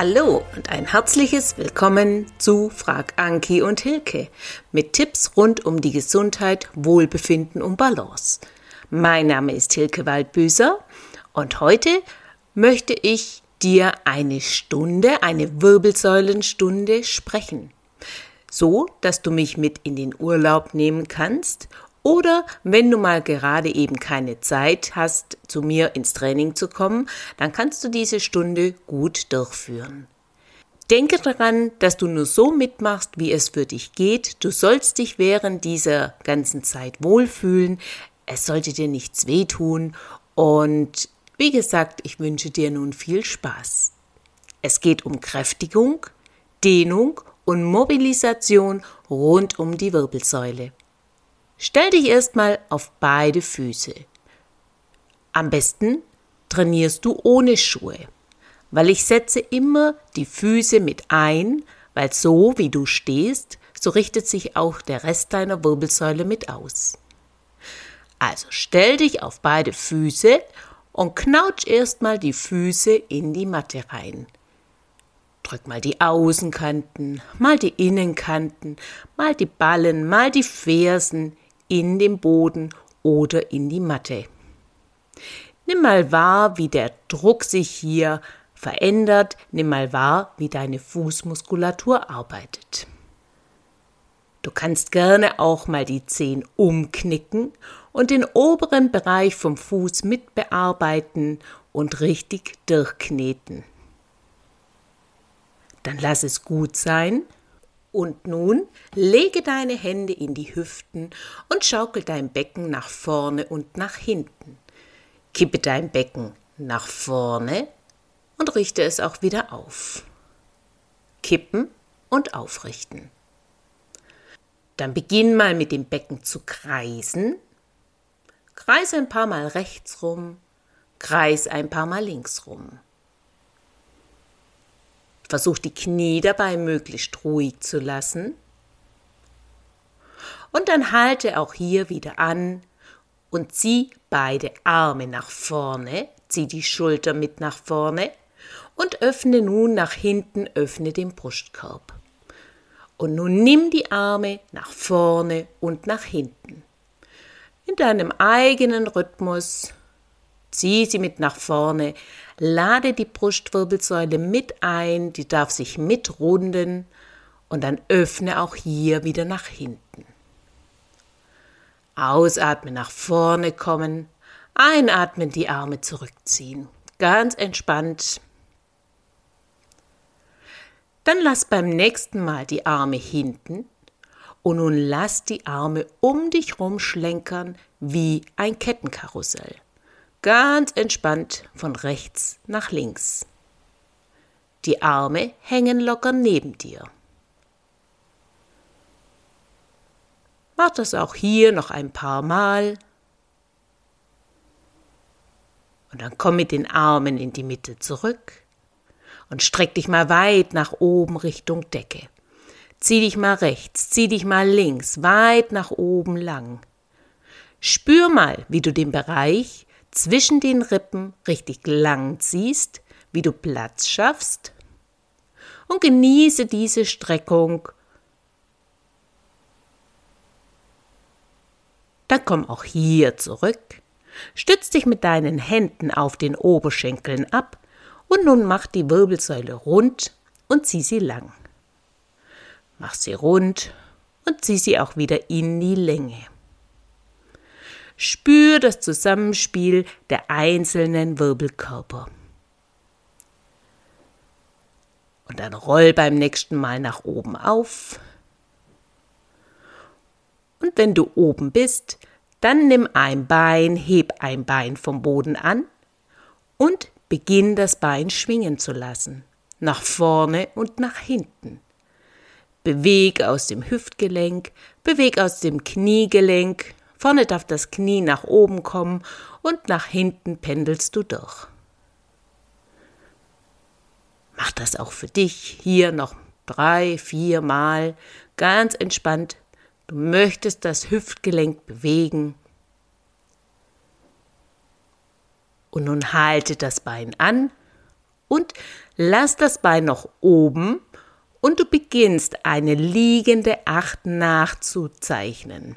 Hallo und ein herzliches Willkommen zu Frag Anki und Hilke mit Tipps rund um die Gesundheit, Wohlbefinden und Balance. Mein Name ist Hilke Waldbüßer und heute möchte ich dir eine Stunde, eine Wirbelsäulenstunde sprechen. So, dass du mich mit in den Urlaub nehmen kannst oder wenn du mal gerade eben keine Zeit hast, zu mir ins Training zu kommen, dann kannst du diese Stunde gut durchführen. Denke daran, dass du nur so mitmachst, wie es für dich geht. Du sollst dich während dieser ganzen Zeit wohlfühlen. Es sollte dir nichts wehtun. Und wie gesagt, ich wünsche dir nun viel Spaß. Es geht um Kräftigung, Dehnung und Mobilisation rund um die Wirbelsäule. Stell dich erstmal auf beide Füße. Am besten trainierst du ohne Schuhe, weil ich setze immer die Füße mit ein, weil so wie du stehst, so richtet sich auch der Rest deiner Wirbelsäule mit aus. Also stell dich auf beide Füße und knautsch erstmal die Füße in die Matte rein. Drück mal die Außenkanten, mal die Innenkanten, mal die Ballen, mal die Fersen in den Boden oder in die Matte. Nimm mal wahr, wie der Druck sich hier verändert. Nimm mal wahr, wie deine Fußmuskulatur arbeitet. Du kannst gerne auch mal die Zehen umknicken und den oberen Bereich vom Fuß mitbearbeiten und richtig durchkneten. Dann lass es gut sein und nun lege deine Hände in die Hüften und schaukel dein Becken nach vorne und nach hinten. Kippe dein Becken nach vorne und richte es auch wieder auf. Kippen und aufrichten. Dann beginn mal mit dem Becken zu kreisen. Kreise ein paar Mal rechts rum, kreis ein paar Mal links rum. Versuch die Knie dabei möglichst ruhig zu lassen. Und dann halte auch hier wieder an und zieh beide Arme nach vorne, zieh die Schulter mit nach vorne und öffne nun nach hinten, öffne den Brustkorb. Und nun nimm die Arme nach vorne und nach hinten. In deinem eigenen Rhythmus zieh sie mit nach vorne, lade die Brustwirbelsäule mit ein, die darf sich mitrunden. Und dann öffne auch hier wieder nach hinten. Ausatmen nach vorne kommen, einatmen die Arme zurückziehen, ganz entspannt. Dann lass beim nächsten Mal die Arme hinten. Und nun lass die Arme um dich rumschlenkern wie ein Kettenkarussell ganz entspannt von rechts nach links. Die Arme hängen locker neben dir. Mach das auch hier noch ein paar Mal. Und dann komm mit den Armen in die Mitte zurück und streck dich mal weit nach oben Richtung Decke. Zieh dich mal rechts, zieh dich mal links, weit nach oben lang. Spür mal, wie du den Bereich zwischen den Rippen richtig lang ziehst, wie du Platz schaffst und genieße diese Streckung. Dann komm auch hier zurück, stütz dich mit deinen Händen auf den Oberschenkeln ab und nun mach die Wirbelsäule rund und zieh sie lang. Mach sie rund und zieh sie auch wieder in die Länge. Spür das Zusammenspiel der einzelnen Wirbelkörper. Und dann roll beim nächsten Mal nach oben auf. Und wenn du oben bist, dann nimm ein Bein, heb ein Bein vom Boden an und beginn das Bein schwingen zu lassen, nach vorne und nach hinten. Beweg aus dem Hüftgelenk, beweg aus dem Kniegelenk, Vorne darf das Knie nach oben kommen und nach hinten pendelst du durch. Mach das auch für dich hier noch drei, vier Mal ganz entspannt. Du möchtest das Hüftgelenk bewegen. Und nun halte das Bein an und lass das Bein noch oben und du beginnst eine liegende Acht nachzuzeichnen.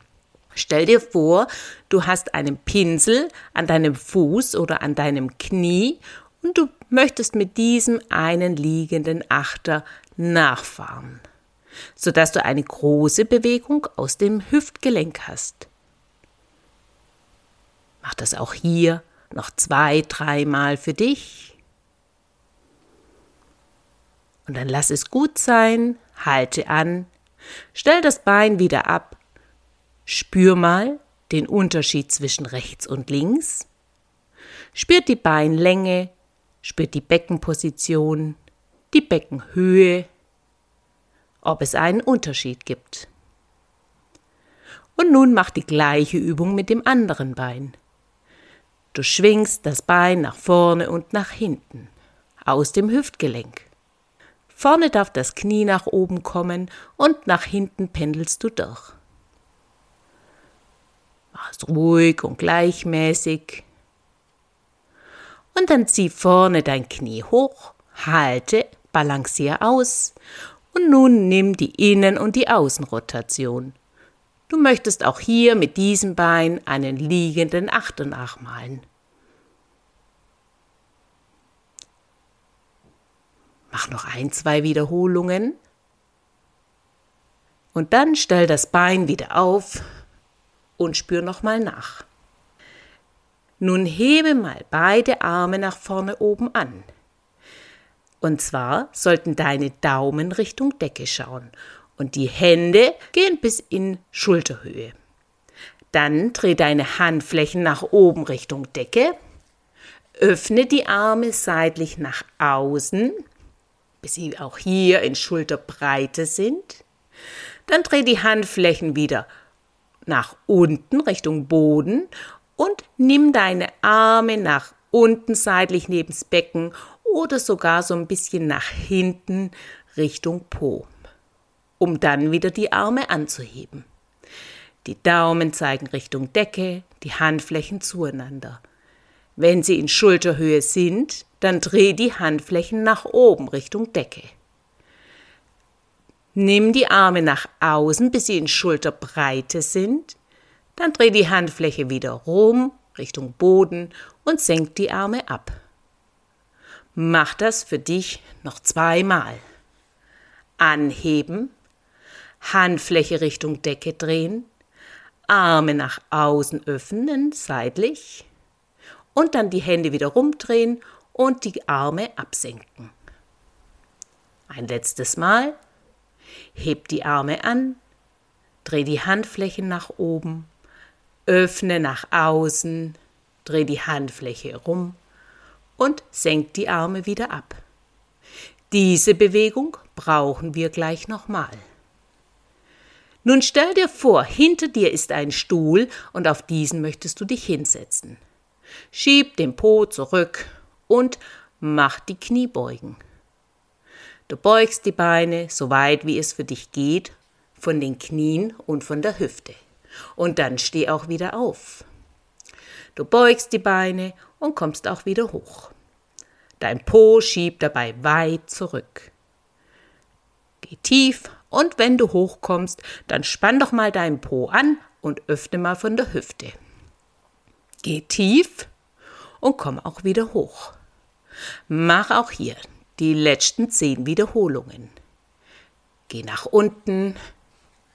Stell dir vor, du hast einen Pinsel an deinem Fuß oder an deinem Knie und du möchtest mit diesem einen liegenden Achter nachfahren, sodass du eine große Bewegung aus dem Hüftgelenk hast. Mach das auch hier noch zwei, dreimal für dich. Und dann lass es gut sein, halte an, stell das Bein wieder ab, spür mal den Unterschied zwischen rechts und links, spürt die Beinlänge, spürt die Beckenposition, die Beckenhöhe, ob es einen Unterschied gibt. Und nun mach die gleiche Übung mit dem anderen Bein. Du schwingst das Bein nach vorne und nach hinten, aus dem Hüftgelenk. Vorne darf das Knie nach oben kommen und nach hinten pendelst du durch. Mach es ruhig und gleichmäßig. Und dann zieh vorne dein Knie hoch, halte, balanciere aus und nun nimm die Innen- und die Außenrotation. Du möchtest auch hier mit diesem Bein einen liegenden Achter nachmalen. Mach noch ein, zwei Wiederholungen. Und dann stell das Bein wieder auf und spür nochmal nach. Nun hebe mal beide Arme nach vorne oben an. Und zwar sollten deine Daumen Richtung Decke schauen und die Hände gehen bis in Schulterhöhe. Dann dreh deine Handflächen nach oben Richtung Decke. Öffne die Arme seitlich nach außen, bis sie auch hier in Schulterbreite sind. Dann dreh die Handflächen wieder nach unten Richtung Boden und nimm deine Arme nach unten seitlich nebens Becken oder sogar so ein bisschen nach hinten Richtung Po um dann wieder die Arme anzuheben. Die Daumen zeigen Richtung Decke, die Handflächen zueinander. Wenn sie in Schulterhöhe sind, dann dreh die Handflächen nach oben Richtung Decke. Nimm die Arme nach außen, bis sie in Schulterbreite sind. Dann dreh die Handfläche wieder rum Richtung Boden und senk die Arme ab. Mach das für dich noch zweimal. Anheben, Handfläche Richtung Decke drehen, Arme nach außen öffnen, seitlich und dann die Hände wieder rumdrehen und die Arme absenken. Ein letztes Mal. Heb die Arme an, dreh die Handflächen nach oben, öffne nach außen, dreh die Handfläche rum und senk die Arme wieder ab. Diese Bewegung brauchen wir gleich nochmal. Nun stell dir vor, hinter dir ist ein Stuhl und auf diesen möchtest du dich hinsetzen. Schieb den Po zurück und mach die Kniebeugen. Du beugst die Beine so weit wie es für dich geht, von den Knien und von der Hüfte. Und dann steh auch wieder auf. Du beugst die Beine und kommst auch wieder hoch. Dein Po schiebt dabei weit zurück. Geh tief und wenn du hochkommst, dann spann doch mal deinen Po an und öffne mal von der Hüfte. Geh tief und komm auch wieder hoch. Mach auch hier die letzten zehn Wiederholungen. Geh nach unten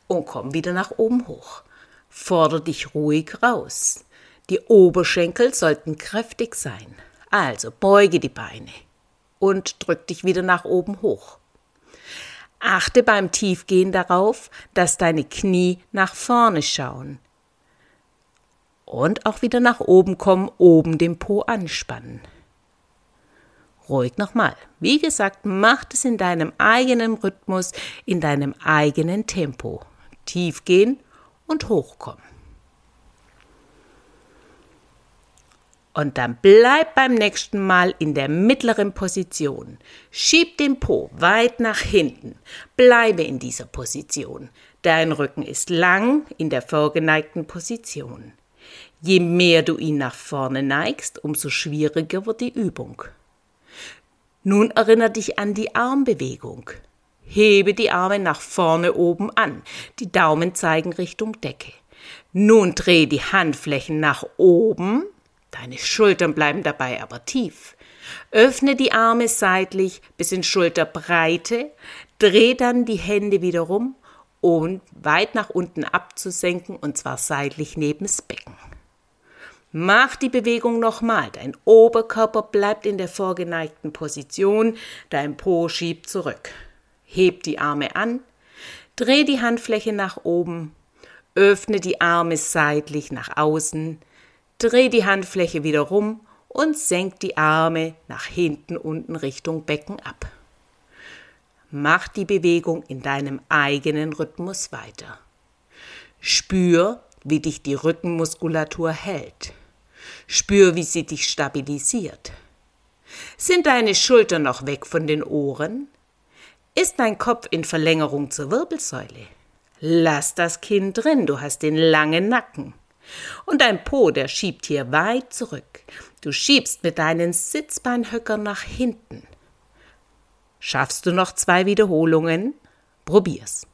und komm wieder nach oben hoch. Forder dich ruhig raus. Die Oberschenkel sollten kräftig sein. Also beuge die Beine und drück dich wieder nach oben hoch. Achte beim Tiefgehen darauf, dass deine Knie nach vorne schauen. Und auch wieder nach oben kommen, oben den Po anspannen. Ruhig nochmal. Wie gesagt, mach es in deinem eigenen Rhythmus, in deinem eigenen Tempo. Tiefgehen und hochkommen. Und dann bleib beim nächsten Mal in der mittleren Position. Schieb den Po weit nach hinten. Bleibe in dieser Position. Dein Rücken ist lang in der vorgeneigten Position. Je mehr du ihn nach vorne neigst, umso schwieriger wird die Übung. Nun erinnere dich an die Armbewegung. Hebe die Arme nach vorne oben an. Die Daumen zeigen Richtung Decke. Nun dreh die Handflächen nach oben. Deine Schultern bleiben dabei aber tief. Öffne die Arme seitlich bis in Schulterbreite. Dreh dann die Hände wieder rum, um weit nach unten abzusenken und zwar seitlich neben das Becken. Mach die Bewegung nochmal. Dein Oberkörper bleibt in der vorgeneigten Position, dein Po schiebt zurück. Heb die Arme an, dreh die Handfläche nach oben, öffne die Arme seitlich nach außen, dreh die Handfläche wieder rum und senk die Arme nach hinten unten Richtung Becken ab. Mach die Bewegung in deinem eigenen Rhythmus weiter. Spür, wie dich die Rückenmuskulatur hält. Spür, wie sie dich stabilisiert. Sind deine Schultern noch weg von den Ohren? Ist dein Kopf in Verlängerung zur Wirbelsäule? Lass das Kinn drin, du hast den langen Nacken. Und dein Po, der schiebt hier weit zurück. Du schiebst mit deinen Sitzbeinhöckern nach hinten. Schaffst du noch zwei Wiederholungen? Probier's.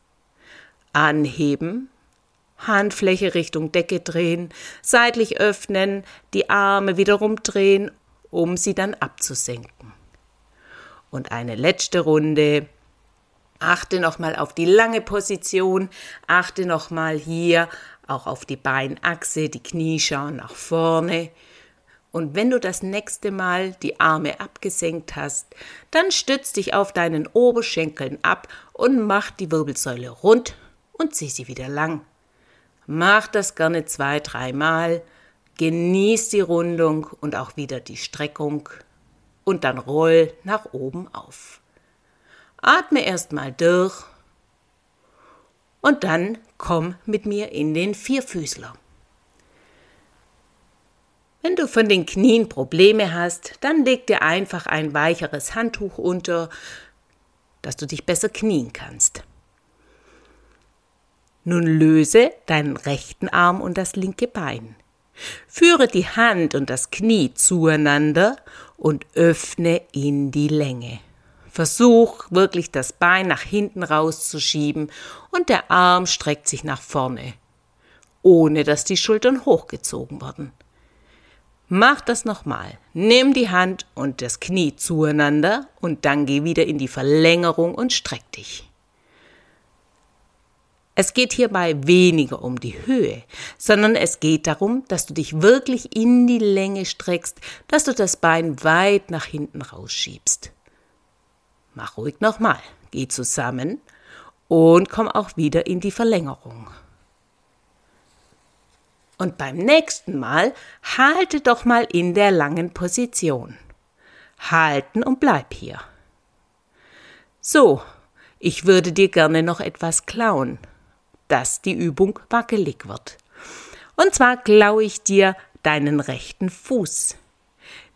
Anheben, Handfläche Richtung Decke drehen, seitlich öffnen, die Arme wiederum drehen, um sie dann abzusenken. Und eine letzte Runde. Achte nochmal auf die lange Position, achte nochmal hier auch auf die Beinachse, die Knie schauen nach vorne. Und wenn du das nächste Mal die Arme abgesenkt hast, dann stütz dich auf deinen Oberschenkeln ab und mach die Wirbelsäule rund und zieh sie wieder lang. Mach das gerne zwei, dreimal. Genieß die Rundung und auch wieder die Streckung. Und dann roll nach oben auf. Atme erstmal durch. Und dann komm mit mir in den Vierfüßler. Wenn du von den Knien Probleme hast, dann leg dir einfach ein weicheres Handtuch unter, dass du dich besser knien kannst. Nun löse deinen rechten Arm und das linke Bein. Führe die Hand und das Knie zueinander und öffne in die Länge. Versuch wirklich das Bein nach hinten rauszuschieben und der Arm streckt sich nach vorne, ohne dass die Schultern hochgezogen werden. Mach das nochmal. Nimm die Hand und das Knie zueinander und dann geh wieder in die Verlängerung und streck dich. Es geht hierbei weniger um die Höhe, sondern es geht darum, dass du dich wirklich in die Länge streckst, dass du das Bein weit nach hinten rausschiebst. Mach ruhig nochmal. Geh zusammen und komm auch wieder in die Verlängerung. Und beim nächsten Mal halte doch mal in der langen Position. Halten und bleib hier. So, ich würde dir gerne noch etwas klauen dass die Übung wackelig wird. Und zwar klaue ich dir deinen rechten Fuß.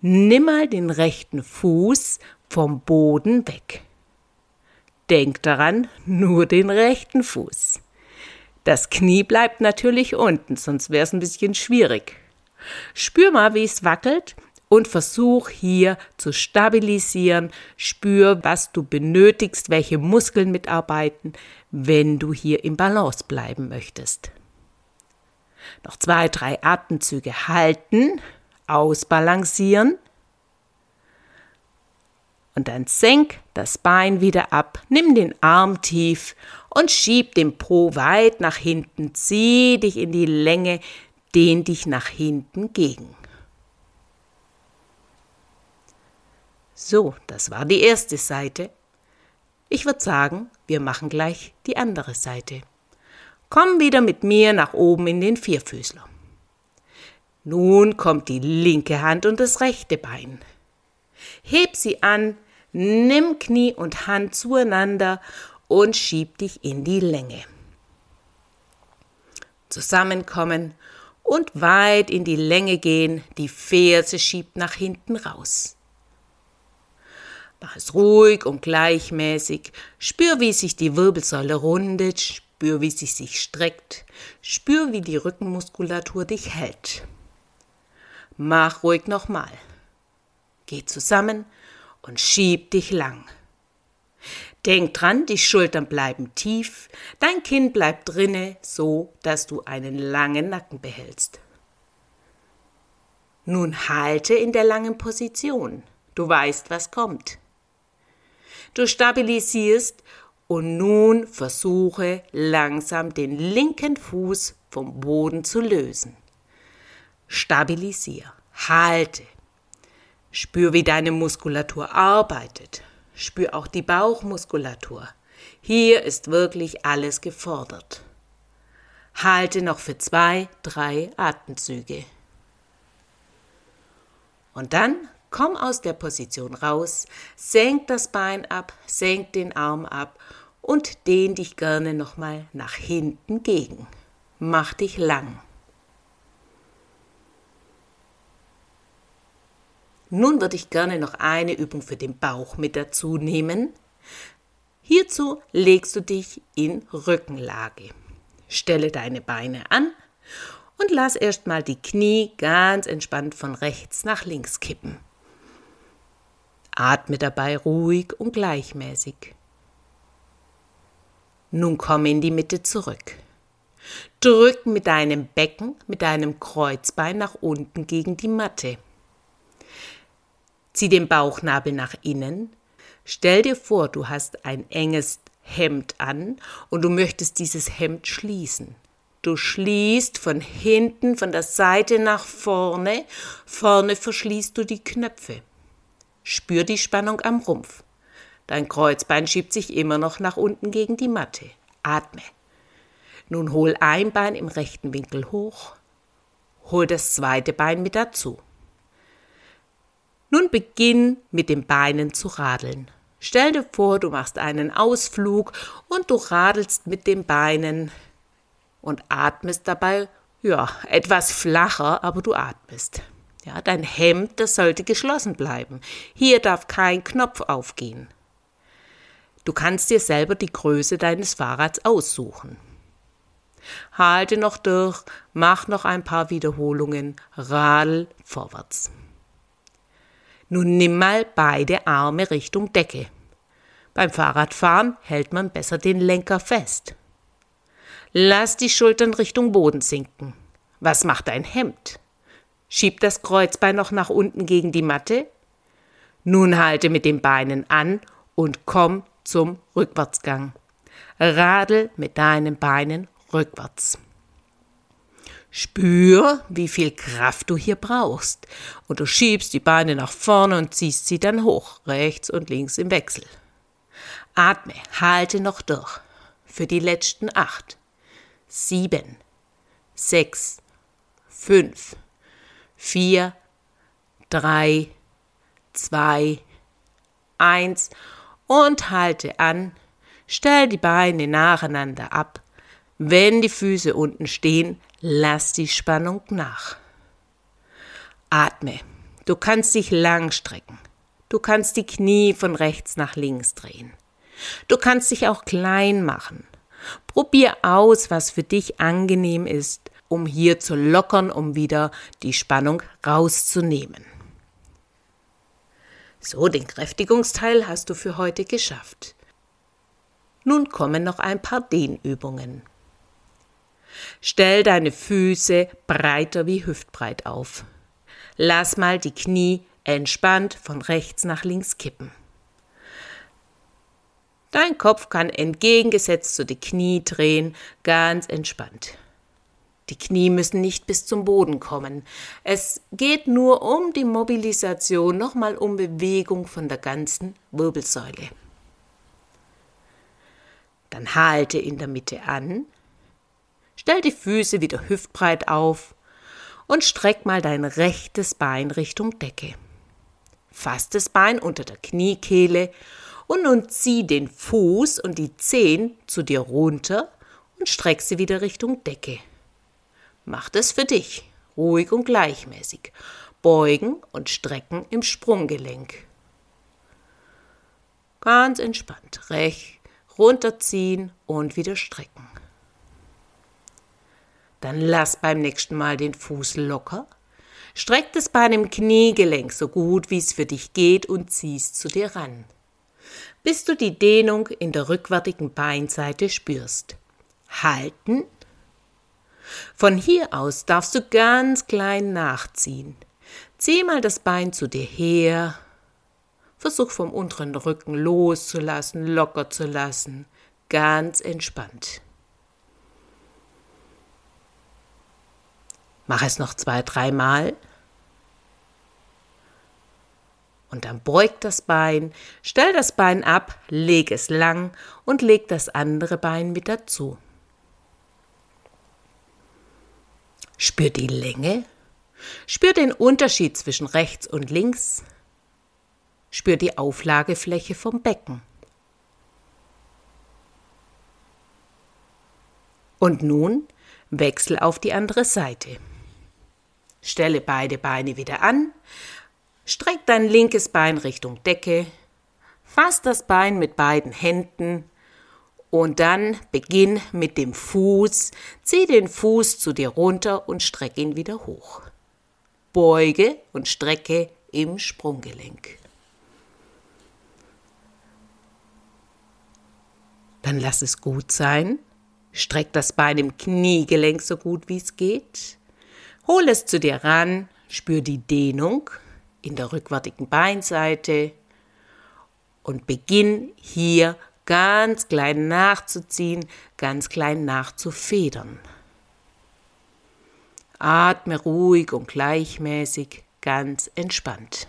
Nimm mal den rechten Fuß vom Boden weg. Denk daran, nur den rechten Fuß. Das Knie bleibt natürlich unten, sonst wäre es ein bisschen schwierig. Spür mal, wie es wackelt und versuch hier zu stabilisieren. Spür, was du benötigst, welche Muskeln mitarbeiten, wenn du hier im Balance bleiben möchtest. Noch zwei, drei Atemzüge halten, ausbalancieren und dann senk das Bein wieder ab, nimm den Arm tief und schieb den Po weit nach hinten, zieh dich in die Länge, dehn dich nach hinten gegen. So, das war die erste Seite. Ich würde sagen, wir machen gleich die andere Seite. Komm wieder mit mir nach oben in den Vierfüßler. Nun kommt die linke Hand und das rechte Bein. Heb sie an, nimm Knie und Hand zueinander und schieb dich in die Länge. Zusammenkommen und weit in die Länge gehen, die Ferse schiebt nach hinten raus. Mach es ruhig und gleichmäßig. Spür, wie sich die Wirbelsäule rundet. Spür, wie sie sich streckt. Spür, wie die Rückenmuskulatur dich hält. Mach ruhig nochmal. Geh zusammen und schieb dich lang. Denk dran, die Schultern bleiben tief, dein Kinn bleibt drinne, so dass du einen langen Nacken behältst. Nun halte in der langen Position. Du weißt, was kommt. Du stabilisierst und nun versuche langsam den linken Fuß vom Boden zu lösen. Stabilisier, halte. Spür, wie deine Muskulatur arbeitet. Spür auch die Bauchmuskulatur. Hier ist wirklich alles gefordert. Halte noch für zwei, drei Atemzüge. Und dann komm aus der Position raus, senk das Bein ab, senk den Arm ab und dehn dich gerne nochmal nach hinten gegen. Mach dich lang. Nun würde ich gerne noch eine Übung für den Bauch mit dazu nehmen. Hierzu legst du dich in Rückenlage. Stelle deine Beine an und lass erstmal die Knie ganz entspannt von rechts nach links kippen. Atme dabei ruhig und gleichmäßig. Nun komm in die Mitte zurück. Drück mit deinem Becken, mit deinem Kreuzbein nach unten gegen die Matte. Zieh den Bauchnabel nach innen. Stell dir vor, du hast ein enges Hemd an und du möchtest dieses Hemd schließen. Du schließt von hinten, von der Seite nach vorne. Vorne verschließt du die Knöpfe. Spür die Spannung am Rumpf. Dein Kreuzbein schiebt sich immer noch nach unten gegen die Matte. Atme. Nun hol ein Bein im rechten Winkel hoch. Hol das zweite Bein mit dazu. Nun beginn mit den Beinen zu radeln. Stell dir vor, du machst einen Ausflug und du radelst mit den Beinen und atmest dabei, ja, etwas flacher, aber du atmest. Ja, dein Hemd, das sollte geschlossen bleiben. Hier darf kein Knopf aufgehen. Du kannst dir selber die Größe deines Fahrrads aussuchen. Halte noch durch, mach noch ein paar Wiederholungen, radel vorwärts. Nun nimm mal beide Arme Richtung Decke. Beim Fahrradfahren hält man besser den Lenker fest. Lass die Schultern Richtung Boden sinken. Was macht dein Hemd? Schieb das Kreuzbein noch nach unten gegen die Matte. Nun halte mit den Beinen an und komm zum Rückwärtsgang. Radel mit deinen Beinen rückwärts. Spür, wie viel Kraft du hier brauchst. Und du schiebst die Beine nach vorne und ziehst sie dann hoch, rechts und links im Wechsel. Atme, halte noch durch. Für die letzten acht, sieben, sechs, fünf, vier, drei, zwei, eins und halte an. Stell die Beine nacheinander ab. Wenn die Füße unten stehen, Lass die Spannung nach. Atme. Du kannst dich lang strecken. Du kannst die Knie von rechts nach links drehen. Du kannst dich auch klein machen. Probier aus, was für dich angenehm ist, um hier zu lockern, um wieder die Spannung rauszunehmen. So, den Kräftigungsteil hast du für heute geschafft. Nun kommen noch ein paar Dehnübungen. Stell deine Füße breiter wie hüftbreit auf. Lass mal die Knie entspannt von rechts nach links kippen. Dein Kopf kann entgegengesetzt zu den Knie drehen, ganz entspannt. Die Knie müssen nicht bis zum Boden kommen. Es geht nur um die Mobilisation, nochmal um Bewegung von der ganzen Wirbelsäule. Dann halte in der Mitte an, Stell die Füße wieder hüftbreit auf und streck mal dein rechtes Bein Richtung Decke. Fass das Bein unter der Kniekehle und nun zieh den Fuß und die Zehen zu dir runter und streck sie wieder Richtung Decke. Mach das für dich, ruhig und gleichmäßig. Beugen und strecken im Sprunggelenk. Ganz entspannt, recht runterziehen und wieder strecken. Dann lass beim nächsten Mal den Fuß locker. Streck das Bein im Kniegelenk so gut wie es für dich geht und ziehst zu dir ran, bis du die Dehnung in der rückwärtigen Beinseite spürst. Halten. Von hier aus darfst du ganz klein nachziehen. Zieh mal das Bein zu dir her. Versuch vom unteren Rücken loszulassen, locker zu lassen, ganz entspannt. Mach es noch zwei, dreimal. Und dann beug das Bein, stell das Bein ab, leg es lang und leg das andere Bein mit dazu. Spür die Länge, spür den Unterschied zwischen rechts und links, spür die Auflagefläche vom Becken. Und nun wechsel auf die andere Seite. Stelle beide Beine wieder an, streck dein linkes Bein Richtung Decke, fass das Bein mit beiden Händen und dann beginn mit dem Fuß, zieh den Fuß zu dir runter und streck ihn wieder hoch. Beuge und strecke im Sprunggelenk. Dann lass es gut sein. Streck das Bein im Kniegelenk so gut wie es geht. Hol es zu dir ran, spür die Dehnung in der rückwärtigen Beinseite und beginn hier ganz klein nachzuziehen, ganz klein nachzufedern. Atme ruhig und gleichmäßig, ganz entspannt.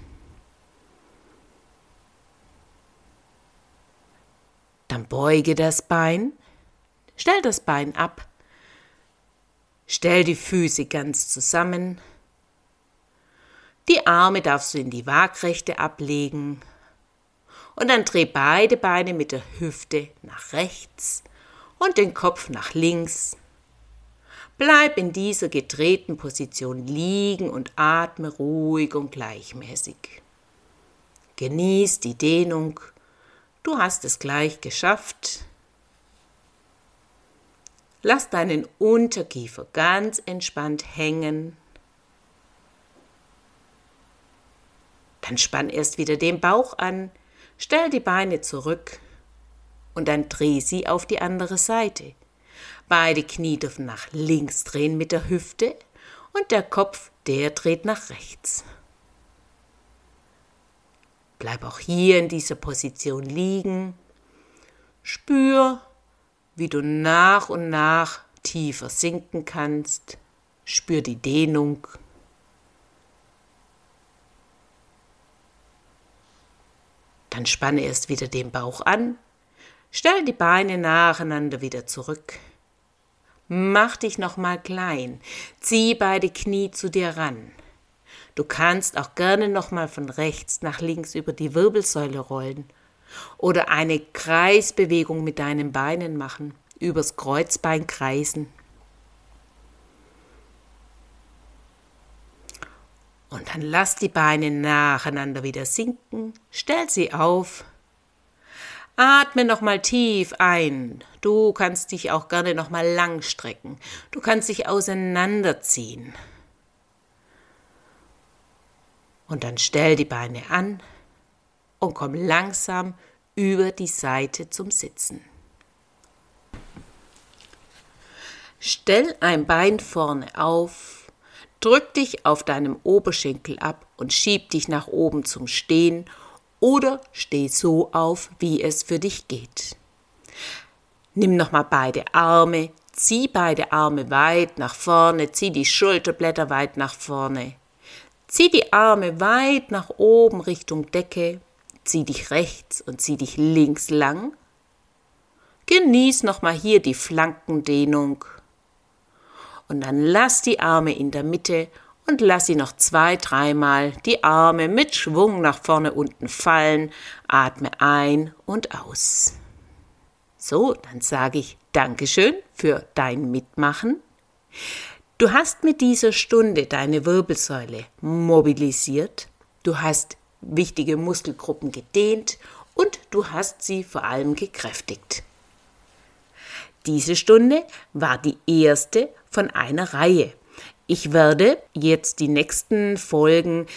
Dann beuge das Bein, stell das Bein ab Stell die Füße ganz zusammen. Die Arme darfst du in die Waagrechte ablegen. Und dann dreh beide Beine mit der Hüfte nach rechts und den Kopf nach links. Bleib in dieser gedrehten Position liegen und atme ruhig und gleichmäßig. Genieß die Dehnung. Du hast es gleich geschafft. Lass deinen Unterkiefer ganz entspannt hängen. Dann spann erst wieder den Bauch an, stell die Beine zurück und dann dreh sie auf die andere Seite. Beide Knie dürfen nach links drehen mit der Hüfte und der Kopf, der dreht nach rechts. Bleib auch hier in dieser Position liegen. Spür, wie du nach und nach tiefer sinken kannst. Spür die Dehnung. Dann spanne erst wieder den Bauch an. Stell die Beine nacheinander wieder zurück. Mach dich nochmal klein. Zieh beide Knie zu dir ran. Du kannst auch gerne nochmal von rechts nach links über die Wirbelsäule rollen oder eine Kreisbewegung mit deinen Beinen machen, übers Kreuzbein kreisen. Und dann lass die Beine nacheinander wieder sinken, stell sie auf. Atme nochmal tief ein. Du kannst dich auch gerne nochmal lang strecken. Du kannst dich auseinanderziehen. Und dann stell die Beine an, und komm langsam über die Seite zum Sitzen. Stell ein Bein vorne auf, drück dich auf deinem Oberschenkel ab und schieb dich nach oben zum Stehen oder steh so auf, wie es für dich geht. Nimm nochmal beide Arme, zieh beide Arme weit nach vorne, zieh die Schulterblätter weit nach vorne. Zieh die Arme weit nach oben Richtung Decke zieh dich rechts und zieh dich links lang. Genieß nochmal hier die Flankendehnung. Und dann lass die Arme in der Mitte und lass sie noch zwei, dreimal die Arme mit Schwung nach vorne unten fallen. Atme ein und aus. So, dann sage ich Dankeschön für dein Mitmachen. Du hast mit dieser Stunde deine Wirbelsäule mobilisiert. Du hast wichtige Muskelgruppen gedehnt und du hast sie vor allem gekräftigt. Diese Stunde war die erste von einer Reihe. Ich werde jetzt die nächsten Folgen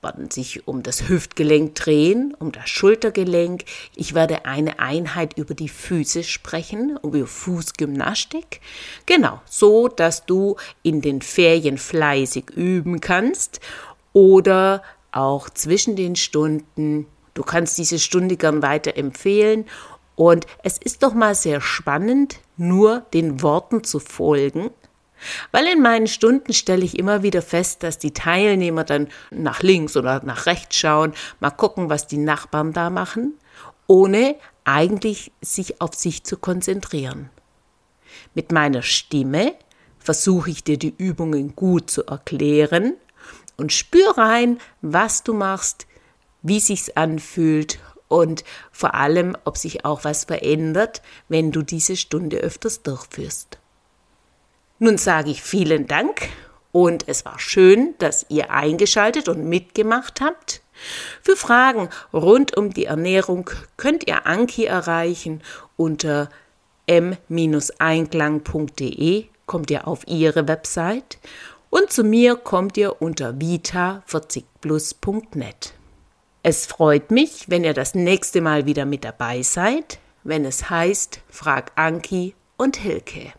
werden sich um das Hüftgelenk drehen, um das Schultergelenk. Ich werde eine Einheit über die Füße sprechen, über Fußgymnastik. Genau, so dass du in den Ferien fleißig üben kannst oder auch zwischen den Stunden. Du kannst diese Stunde gern weiterempfehlen. Und es ist doch mal sehr spannend, nur den Worten zu folgen weil in meinen Stunden stelle ich immer wieder fest, dass die Teilnehmer dann nach links oder nach rechts schauen, mal gucken, was die Nachbarn da machen, ohne eigentlich sich auf sich zu konzentrieren. Mit meiner Stimme versuche ich dir die Übungen gut zu erklären und spür rein, was du machst, wie sich's anfühlt und vor allem, ob sich auch was verändert, wenn du diese Stunde öfters durchführst. Nun sage ich vielen Dank und es war schön, dass ihr eingeschaltet und mitgemacht habt. Für Fragen rund um die Ernährung könnt ihr Anki erreichen unter m-einklang.de kommt ihr auf ihre Website und zu mir kommt ihr unter vita40plus.net. Es freut mich, wenn ihr das nächste Mal wieder mit dabei seid, wenn es heißt Frag Anki und Hilke.